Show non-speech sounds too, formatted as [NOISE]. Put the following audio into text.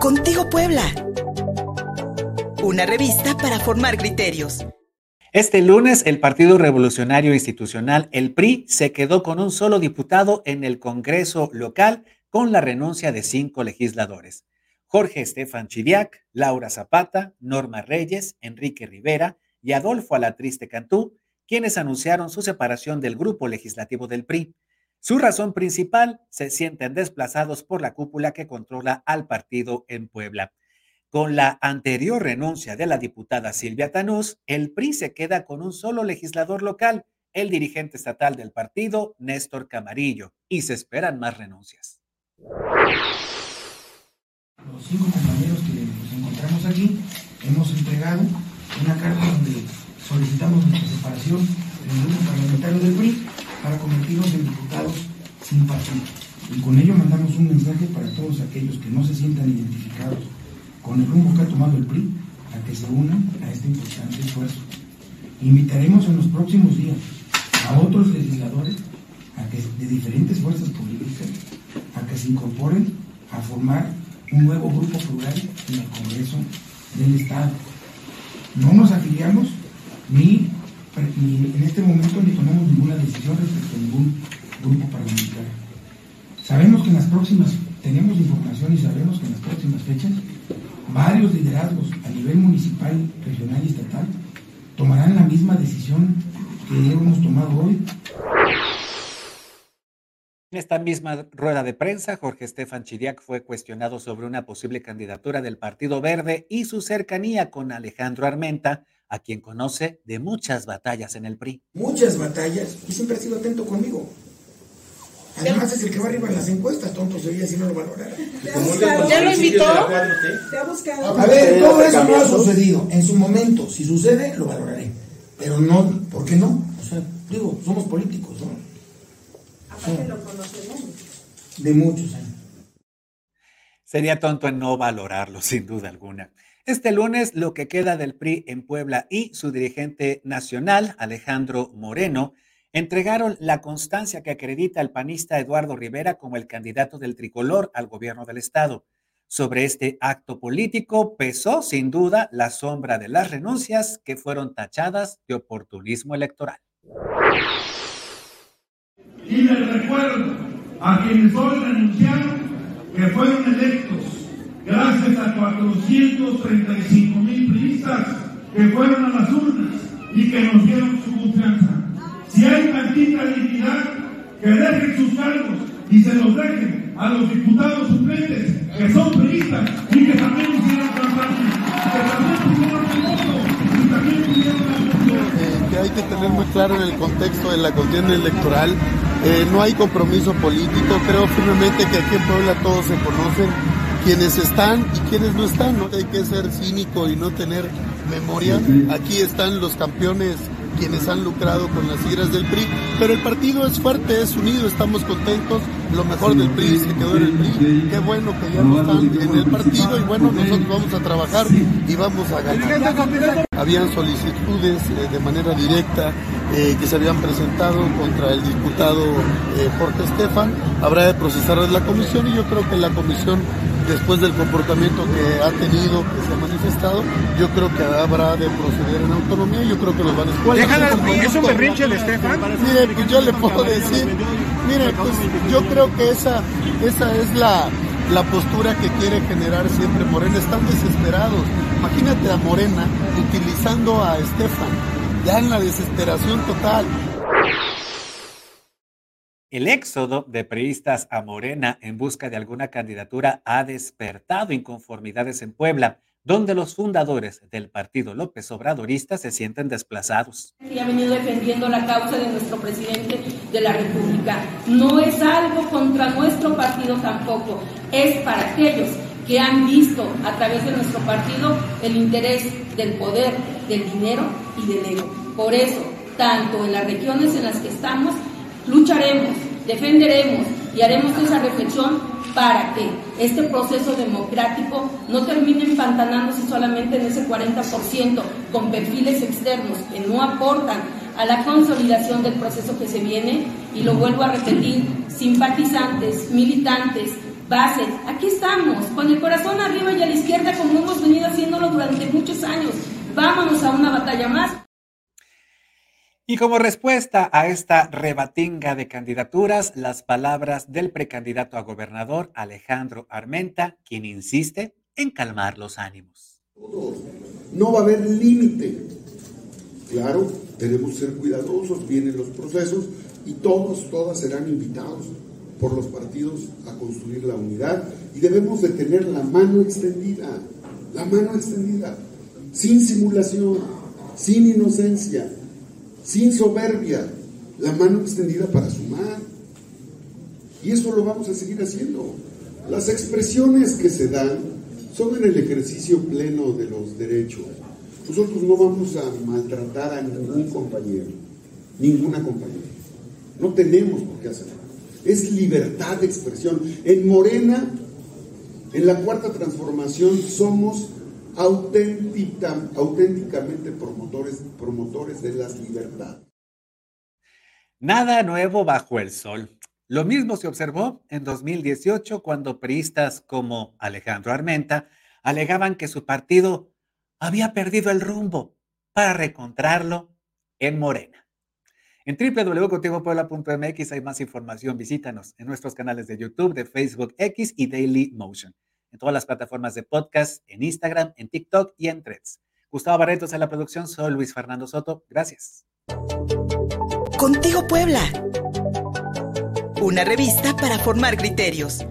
Contigo Puebla. Una revista para formar criterios. Este lunes, el Partido Revolucionario Institucional, el PRI, se quedó con un solo diputado en el Congreso local con la renuncia de cinco legisladores. Jorge Estefan Chiriac, Laura Zapata, Norma Reyes, Enrique Rivera y Adolfo Alatriste Cantú, quienes anunciaron su separación del grupo legislativo del PRI. Su razón principal, se sienten desplazados por la cúpula que controla al partido en Puebla. Con la anterior renuncia de la diputada Silvia Tanús, el PRI se queda con un solo legislador local, el dirigente estatal del partido, Néstor Camarillo, y se esperan más renuncias. Los cinco compañeros que nos encontramos aquí hemos entregado una carta donde solicitamos nuestra separación del grupo parlamentario del PRI para convertirnos en diputados sin partido. Y con ello mandamos un mensaje para todos aquellos que no se sientan identificados con el rumbo que ha tomado el PRI a que se unan a este importante esfuerzo. Invitaremos en los próximos días a otros legisladores de diferentes fuerzas políticas a que se incorporen a formar un nuevo grupo plural en el Congreso del Estado. No nos afiliamos ni en este momento ni tomamos ninguna decisión respecto a ningún grupo parlamentario. Sabemos que en las próximas, tenemos información y sabemos que en las próximas fechas, varios liderazgos a nivel municipal, regional y estatal tomarán la misma decisión que hemos tomado hoy. En esta misma rueda de prensa, Jorge Estefan Chiriac fue cuestionado sobre una posible candidatura del Partido Verde y su cercanía con Alejandro Armenta, a quien conoce de muchas batallas en el PRI. Muchas batallas y siempre ha sido atento conmigo. Además es el que va arriba en las encuestas, tonto sería si no lo valorara. ¿Ya lo invitó? ¿Te ha buscado? A ver, todo eso no ha sucedido. En su momento, si sucede, lo valoraré. Pero no, ¿por qué no? O sea, digo, somos políticos, ¿no? Aparte lo conocemos. De muchos años. Sería tonto en no valorarlo, [LAUGHS] sin duda alguna. Este lunes, lo que queda del PRI en Puebla y su dirigente nacional, Alejandro Moreno, entregaron la constancia que acredita al panista Eduardo Rivera como el candidato del tricolor al gobierno del estado. Sobre este acto político pesó sin duda la sombra de las renuncias que fueron tachadas de oportunismo electoral. Y les recuerdo a quienes hoy renunciaron que fueron electos gracias a 435 mil priistas que fueron a las urnas y que nos dieron su confianza. Si hay tantita dignidad, que dejen sus cargos y se los dejen a los diputados suplentes que son priistas y que también hicieron campaña, que también pidieron el voto y también pidieron la eh, que hay que tener muy claro en el contexto de la contienda electoral. Eh, no hay compromiso político, creo firmemente que aquí en Puebla todos se conocen quienes están y quienes no están. ¿no? Hay que ser cínico y no tener memoria. Aquí están los campeones quienes han lucrado con las iras del PRI, pero el partido es fuerte, es unido, estamos contentos, lo mejor del PRI se quedó en el PRI, qué bueno que ya no están en el partido y bueno, nosotros vamos a trabajar y vamos a ganar. Habían solicitudes eh, de manera directa eh, que se habían presentado contra el diputado eh, Jorge Estefan, habrá de procesarlas la comisión y yo creo que la comisión después del comportamiento que ha tenido, que se ha manifestado, yo creo que habrá de proceder en autonomía y yo creo que los van a escuchar. ¿Es un berrinche de Estefan? Mire, pues yo le puedo decir, mire, pues yo creo que esa, esa es la, la postura que quiere generar siempre Morena. Están desesperados. Imagínate a Morena utilizando a Estefan, ya en la desesperación total. El éxodo de priistas a Morena en busca de alguna candidatura ha despertado inconformidades en Puebla, donde los fundadores del partido López Obradorista se sienten desplazados. Y ha venido defendiendo la causa de nuestro presidente de la República. No es algo contra nuestro partido tampoco, es para aquellos que han visto a través de nuestro partido el interés del poder, del dinero y del ego. Por eso, tanto en las regiones en las que estamos, lucharemos, defenderemos y haremos esa reflexión para que este proceso democrático no termine empantanándose solamente en ese 40% con perfiles externos que no aportan a la consolidación del proceso que se viene y lo vuelvo a repetir, simpatizantes, militantes base. Aquí estamos, con el corazón arriba y a la izquierda como hemos venido haciéndolo durante muchos años. Vámonos a una batalla más. Y como respuesta a esta rebatinga de candidaturas, las palabras del precandidato a gobernador Alejandro Armenta, quien insiste en calmar los ánimos. No va a haber límite. Claro, tenemos que ser cuidadosos, vienen los procesos y todos, todas serán invitados por los partidos a construir la unidad y debemos de tener la mano extendida, la mano extendida, sin simulación, sin inocencia, sin soberbia, la mano extendida para sumar. Y eso lo vamos a seguir haciendo. Las expresiones que se dan son en el ejercicio pleno de los derechos. Nosotros no vamos a maltratar a ningún compañero, ninguna compañera. No tenemos por qué hacerlo. Es libertad de expresión. En Morena, en la cuarta transformación, somos auténticamente promotores, promotores de las libertades. Nada nuevo bajo el sol. Lo mismo se observó en 2018 cuando priistas como Alejandro Armenta alegaban que su partido había perdido el rumbo para recontrarlo en Morena. En www.contigopuebla.mx hay más información. Visítanos en nuestros canales de YouTube, de Facebook X y Daily Motion en todas las plataformas de podcast, en Instagram, en TikTok y en Threads. Gustavo Barretos en la producción, soy Luis Fernando Soto. Gracias. Contigo Puebla. Una revista para formar criterios.